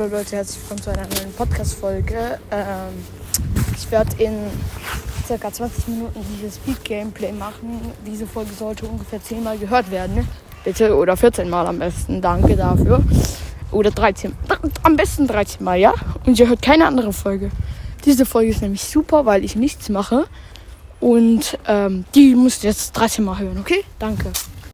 Hallo Leute, herzlich willkommen zu einer neuen Podcast-Folge. Ähm, ich werde in circa 20 Minuten dieses Speed-Gameplay machen. Diese Folge sollte ungefähr 10 Mal gehört werden. Bitte, oder 14 Mal am besten. Danke dafür. Oder 13. Am besten 13 Mal, ja? Und ihr hört keine andere Folge. Diese Folge ist nämlich super, weil ich nichts mache. Und ähm, die müsst ihr jetzt 13 Mal hören, okay? Danke.